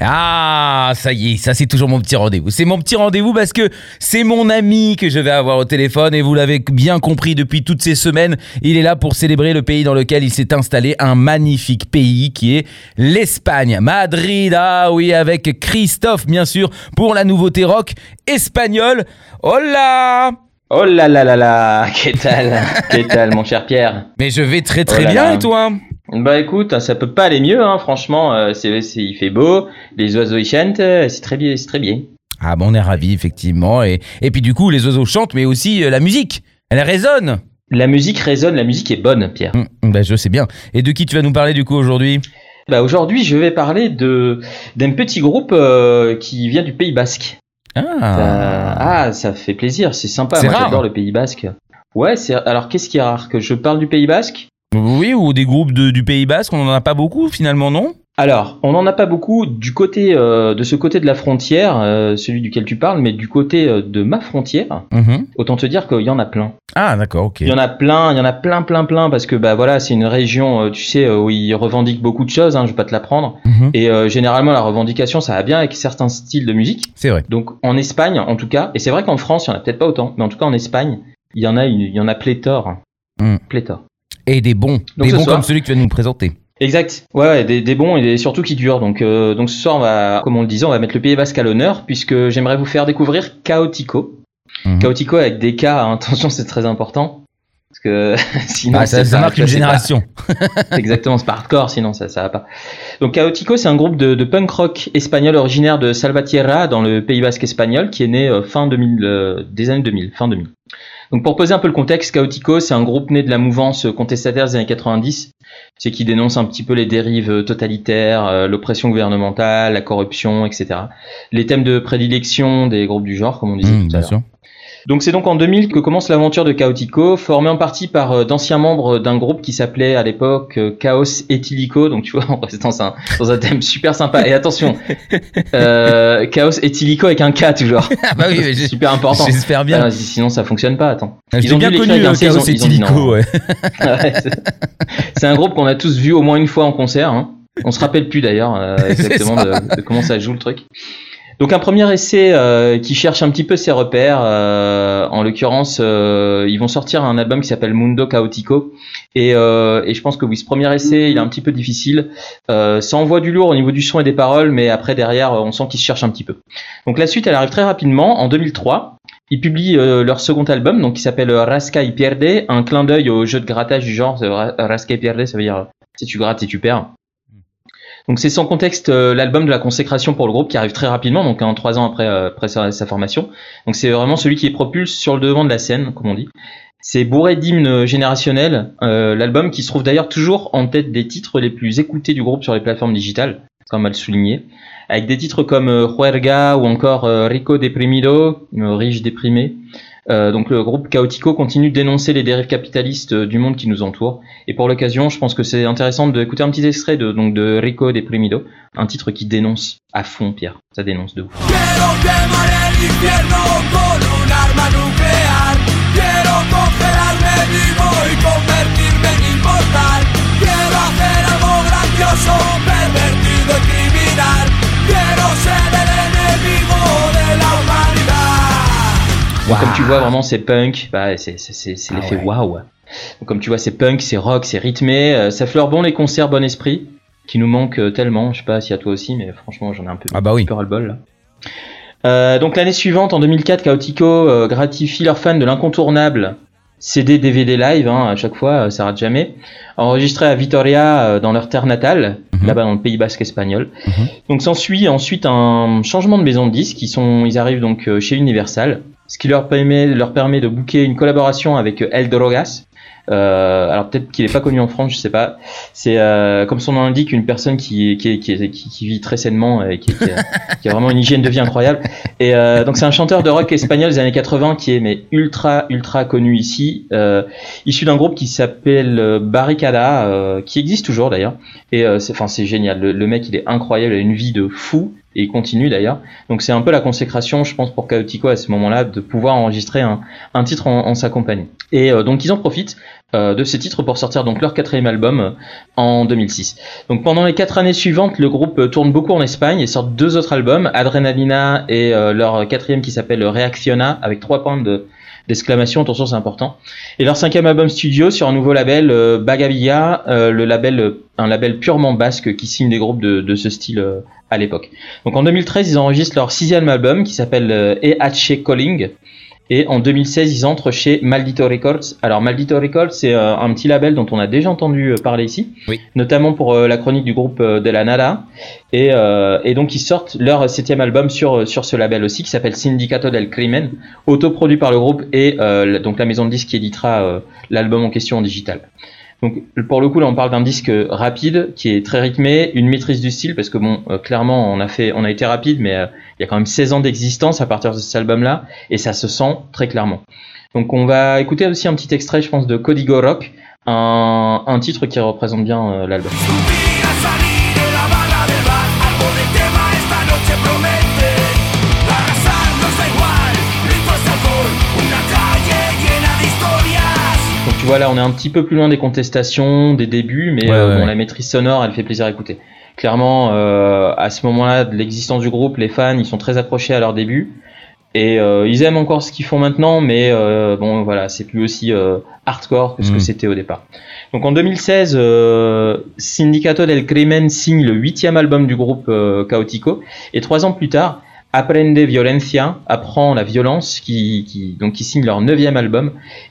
Ah, ça y est, ça c'est toujours mon petit rendez-vous. C'est mon petit rendez-vous parce que c'est mon ami que je vais avoir au téléphone et vous l'avez bien compris depuis toutes ces semaines, il est là pour célébrer le pays dans lequel il s'est installé, un magnifique pays qui est l'Espagne. Madrid, ah oui, avec Christophe bien sûr pour la nouveauté rock espagnole. Hola Oh là là là là, qu'est-ce Qu'est-ce mon cher Pierre? Mais je vais très très Oh là bien là. et toi? Bah écoute, ça peut pas aller mieux, hein, franchement, euh, c'est, c'est- il fait beau, les oiseaux ils chantent, euh, c'est très bien, c'est très bien. Ah bon, on est ravis effectivement et, et puis du coup les oiseaux chantent mais aussi euh, la musique, elle résonne. La musique résonne, la musique est bonne, Pierre. Hum, bah, je sais bien. Et de qui tu vas nous parler du coup aujourd'hui? Bah aujourd'hui, je vais parler de d'un petit groupe euh, qui vient du Pays Basque. Ah, Euh, ah, ça fait plaisir, c'est sympa. Moi, j'adore le Pays Basque. Ouais, c'est alors qu'est-ce qui est rare? Que je parle du Pays Basque? Oui, ou des groupes de- du Pays Basque, on en a pas beaucoup finalement, non? Alors, on n'en a pas beaucoup du côté euh, de ce côté de la frontière, euh, celui duquel tu parles, mais du côté euh, de ma frontière, Mhm. autant te dire qu'il y en a plein. Ah, d'accord, ok. Il y en a plein, il y en a plein, plein, plein, parce que bah voilà, c'est une région, tu sais, où ils revendiquent beaucoup de choses. Hein, je vais pas te l'apprendre. Mhm. Et généralement, la revendication, ça va bien avec certains styles de musique. C'est vrai. Donc, en Espagne, en tout cas, et c'est vrai qu'en France, il y en a peut-être pas autant, mais en tout cas en Espagne, il y en a, une, il y en a pléthore, Mm. pléthore. Et des bons. Donc des bons soir- comme celui que tu vas nous présenter. Exact. Ouais, des, des bons et surtout qui durent. Donc, euh, donc ce soir, on va, comme on le disait, on va mettre le Pays Basque à l'honneur puisque j'aimerais vous faire découvrir Chaotico. Mhm. Chaotico avec des K, hein, attention, c'est très important. Parce que sinon, Ah, ça, c'est ça pas- marque une pas- génération. Exactement, c'est pas hardcore, sinon ça, ça va pas. Donc Chaotico, c'est un groupe de, de punk rock espagnol originaire de Salvatierra dans le Pays Basque espagnol qui est né euh, fin 2000, euh, des années 2000, fin 2000. Donc pour poser un peu le contexte, Chaotico, c'est un groupe né de la mouvance contestataire des années 90, c'est qui dénonce un petit peu les dérives totalitaires, euh, l'oppression gouvernementale, la corruption, etc. Les thèmes de prédilection des groupes du genre, comme on disait Hum, tout à l'heure. Donc c'est donc en 2000 que commence l'aventure de Chaotico, formé en partie par euh, d'anciens membres d'un groupe qui s'appelait à l'époque euh, Chaos Ethylico. Donc tu vois, on reste dans un, dans un thème super sympa. Et attention, euh, Chaos Ethylico avec un K toujours. Ah bah oui, super important. j'espère bien. Ah, sinon ça fonctionne pas, attends. Je ils t'ai ont bien dû connu, l'écrire avec un euh, C, ils ont- Chaos dit Ethylico, non. ouais. Ouais, c'est- un groupe qu'on a tous vu au moins une fois en concert. Hein. On se rappelle plus d'ailleurs euh, exactement de, de comment ça joue le truc. Donc un premier essai euh, qui cherche un petit peu ses repères. euh, en l'occurrence, euh, ils vont sortir un album qui s'appelle Mundo Chaotico. Et, je pense que oui, ce premier essai, il est un petit peu difficile. Ça envoie du lourd au niveau du son et des paroles, mais après derrière, on sent qu'ils se cherchent un petit peu. Donc la suite, elle arrive très rapidement en 2003. Ils publient leur second album, donc qui s'appelle Rasca y Pierde, un clin d'œil au jeu de grattage du genre. Ra- Rasca y Pierde, ça veut dire si tu grattes et tu perds. Donc c'est sans contexte euh, l'album de la consécration pour le groupe qui arrive très rapidement, donc en trois ans après, euh, sa, formation. Donc c'est vraiment celui qui est propulse sur le devant de la scène, comme on dit. C'est bourré d'hymnes générationnels. Euh, L'album qui se trouve d'ailleurs toujours en tête des titres les plus écoutés du groupe sur les plateformes digitales, comme à le souligner, avec des titres comme Juerga ou encore Rico Deprimido, riche déprimé. Euh, donc le groupe Chaotico continue de dénoncer les dérives capitalistes euh, du monde qui nous entoure. Et pour l'occasion, je pense que c'est intéressant d'écouter un petit extrait de, donc de Rico Deprimido, un titre qui dénonce à fond, Pierre. Ça dénonce de ouf. Comme tu vois, vraiment, c'est punk. Bah, c'est Ah l'effet waouh. Donc, comme tu vois, c'est punk, c'est rock, c'est rythmé. euh, ça fleure bon les concerts Bon Esprit, qui nous manquent euh, tellement. Je sais pas si à toi aussi, mais franchement, j'en ai un peu, Ah bah oui. un peu ras-le-bol. là. Euh, donc, l'année suivante, en 2004, Chaotico euh, gratifie leurs fans de l'incontournable CD, DVD live, hein, à chaque fois, euh, ça rate jamais. Enregistré à Vitoria, dans leur terre natale, Mhm. là-bas dans le Pays Basque espagnol. Mhm. Donc s'ensuit ensuite un changement de maison de disques. Ils, sont, ils arrivent donc chez Universal, ce qui leur permet, leur permet de booker une collaboration avec euh, El Drogas, Euh, alors peut-être qu'il n'est pas connu en France, je sais pas. C'est euh, comme son nom l'indique, une personne qui, qui, qui, qui, vit très sainement et qui, a, qui, a, vraiment une hygiène de vie incroyable. Et euh, donc c'est un chanteur de rock espagnol des années 80 qui est mais ultra ultra connu ici, euh, issu d'un groupe qui s'appelle Barricada, qui existe toujours d'ailleurs. Et c'est enfin c'est génial. Le, le, mec il est incroyable, il a une vie de fou et il continue d'ailleurs. Donc c'est un peu la consécration, je pense, pour Chaotico à ce moment-là, de pouvoir enregistrer un, titre en, sa compagnie. Et euh, donc ils en profitent euh, de ces titres pour sortir donc leur quatrième album euh, en 2006. Donc pendant les quatre années suivantes, le groupe tourne beaucoup en Espagne et sort deux autres albums, Adrenalina et leur quatrième qui s'appelle Reacciona, avec trois points de d'exclamation, attention c'est important. Et leur cinquième album studio sur un nouveau label, euh, Bagavilla, le label, un label purement basque qui signe des groupes de, ce style à l'époque. Donc en 2013, ils enregistrent leur sixième album qui s'appelle euh, EH Calling. Et en 2016, ils entrent chez Maldito Records. Alors Maldito Records, c'est euh, un petit label dont on a déjà entendu euh, parler ici, oui. notamment pour la chronique du groupe de la Nada. Et, et, donc ils sortent leur septième album sur sur ce label aussi, qui s'appelle Sindicato del Crimen, autoproduit par le groupe et donc la maison de disques qui éditera l'album en question en digital. Donc pour le coup là on parle d'un disque rapide qui est très rythmé, une maîtrise du style parce que bon euh, clairement on a fait on a été rapide mais euh, il y a quand même 16 ans d'existence à partir de cet album là et ça se sent très clairement. Donc on va écouter aussi un petit extrait je pense de Código Rock, un, un titre qui représente bien euh, l'album. Voilà, on est un petit peu plus loin des contestations, des débuts, mais euh, bon, la maîtrise sonore, elle fait plaisir à écouter. Clairement, euh, à ce moment-là de l'existence du groupe, les fans, ils sont très accrochés à leur début. Et euh, ils aiment encore ce qu'ils font maintenant, mais euh, bon voilà, c'est plus aussi euh, hardcore que ce que mm. c'était au départ. Donc en 2016, euh, Sindicato del Crimen signe le huitième album du groupe Chaotico, et trois ans plus tard, Aprende Violencia apprend la violence, qui, qui, donc qui signe leur neuvième album,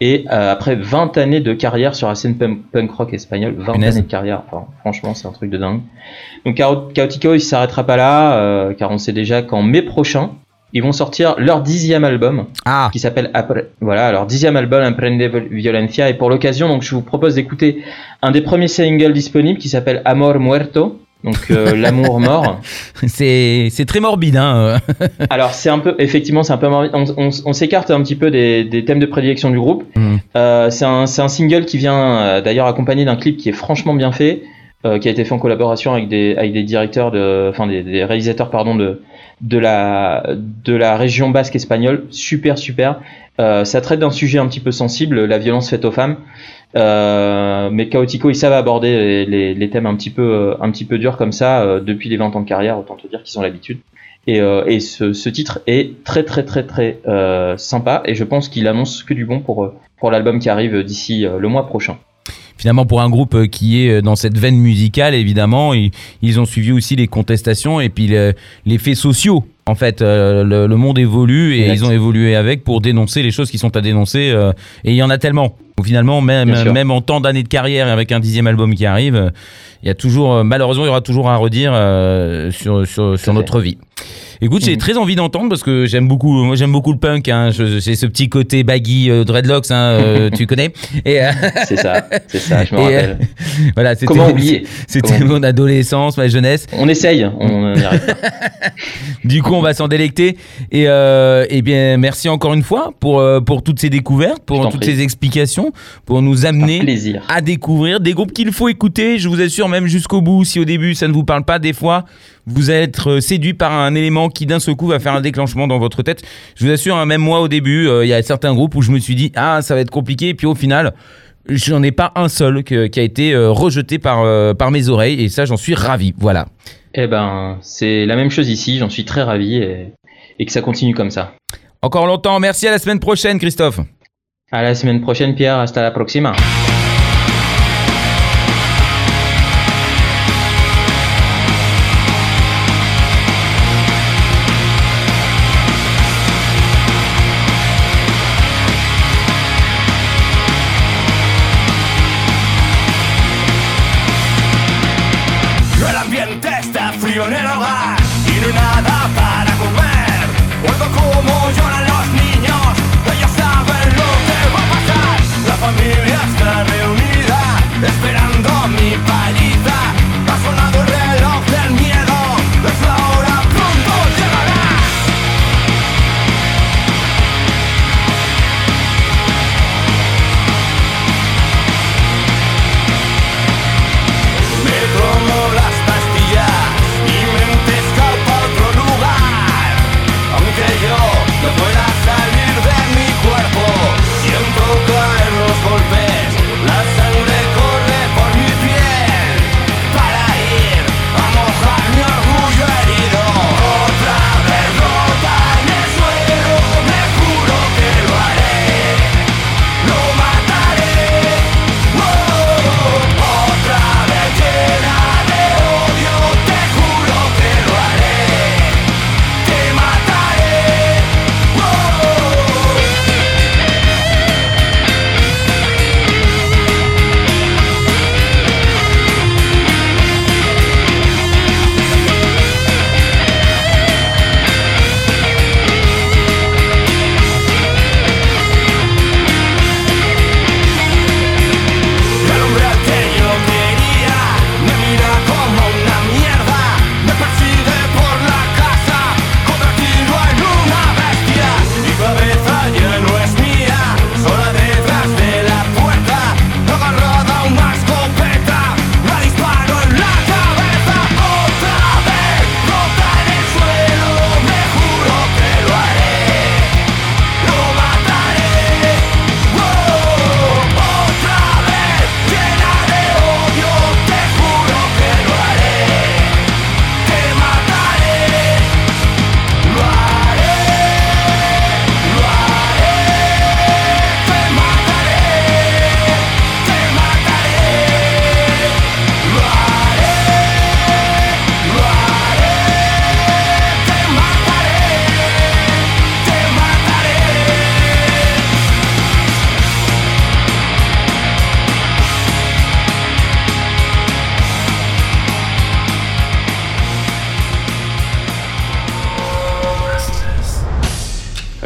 et euh, après 20 années de carrière sur la scène punk, rock espagnole, 20 années de carrière, enfin, franchement c'est un truc de dingue. Donc Chaotico il s'arrêtera pas là, euh, car on sait déjà qu'en mai prochain, ils vont sortir leur dixième album, ah. qui s'appelle voilà leur dixième album Aprende Violencia, et pour l'occasion donc je vous propose d'écouter un des premiers singles disponibles qui s'appelle Amor Muerto donc euh, l'amour mort. c'est c'est très morbide hein. Alors c'est un peu effectivement c'est un peu morbide. On, on, on s'écarte un petit peu des, des, thèmes de prédilection du groupe. Mm. Euh, c'est un c'est un single qui vient euh, d'ailleurs accompagné d'un clip qui est franchement bien fait, euh, qui a été fait en collaboration avec des avec des directeurs de enfin des, des réalisateurs pardon de de la de la région basque espagnole. Super super. Euh, ça traite d'un sujet un petit peu sensible, la violence faite aux femmes. Euh, mais Chaotico, ils savent aborder les, les, thèmes un petit peu, un petit peu durs comme ça euh, depuis les 20 ans de carrière, autant te dire qu'ils ont l'habitude. Et, euh, ce, titre est très très très très euh, sympa et je pense qu'il annonce que du bon pour, pour l'album qui arrive d'ici le mois prochain finalement pour un groupe qui est dans cette veine musicale évidemment ils, ils ont suivi aussi les contestations et puis les faits sociaux en fait, euh, le, le, monde évolue et ils ont évolué avec pour dénoncer les choses qui sont à dénoncer. Euh, et il y en a tellement. Finalement, même, même en temps d'années de carrière et avec un dixième album qui arrive, il y a toujours, malheureusement, il y aura toujours à redire euh, sur, sur, sur notre vie. Écoute, j'ai mhm. très envie d'entendre parce que j'aime beaucoup, moi j'aime beaucoup le punk. Hein, j'ai ce petit côté baggy euh, dreadlocks, hein, euh, tu connais. Euh, c'est ça, c'est ça, je me rappelle. voilà, Comment oublier C'était mon adolescence, ma jeunesse. On essaye, on y arrive. du coup, on va s'en délecter. Et, et bien, merci encore une fois pour pour toutes ces découvertes, pour toutes ces explications, pour nous amener à découvrir des groupes qu'il faut écouter. Je vous assure, même jusqu'au bout, si au début ça ne vous parle pas, des fois vous allez être séduit par un élément qui d'un seul coup va faire un déclenchement dans votre tête. Je vous assure, hein, même moi au début, euh, il y a certains groupes où je me suis dit ah ça va être compliqué, et puis au final j'en ai pas un seul qui a été euh, rejeté par, euh, par mes oreilles et ça j'en suis ravi. Voilà. Eh ben c'est la même chose ici, j'en suis très ravi et, et que ça continue comme ça. Encore longtemps, merci à la semaine prochaine Christophe. À la semaine prochaine Pierre, hasta la próxima.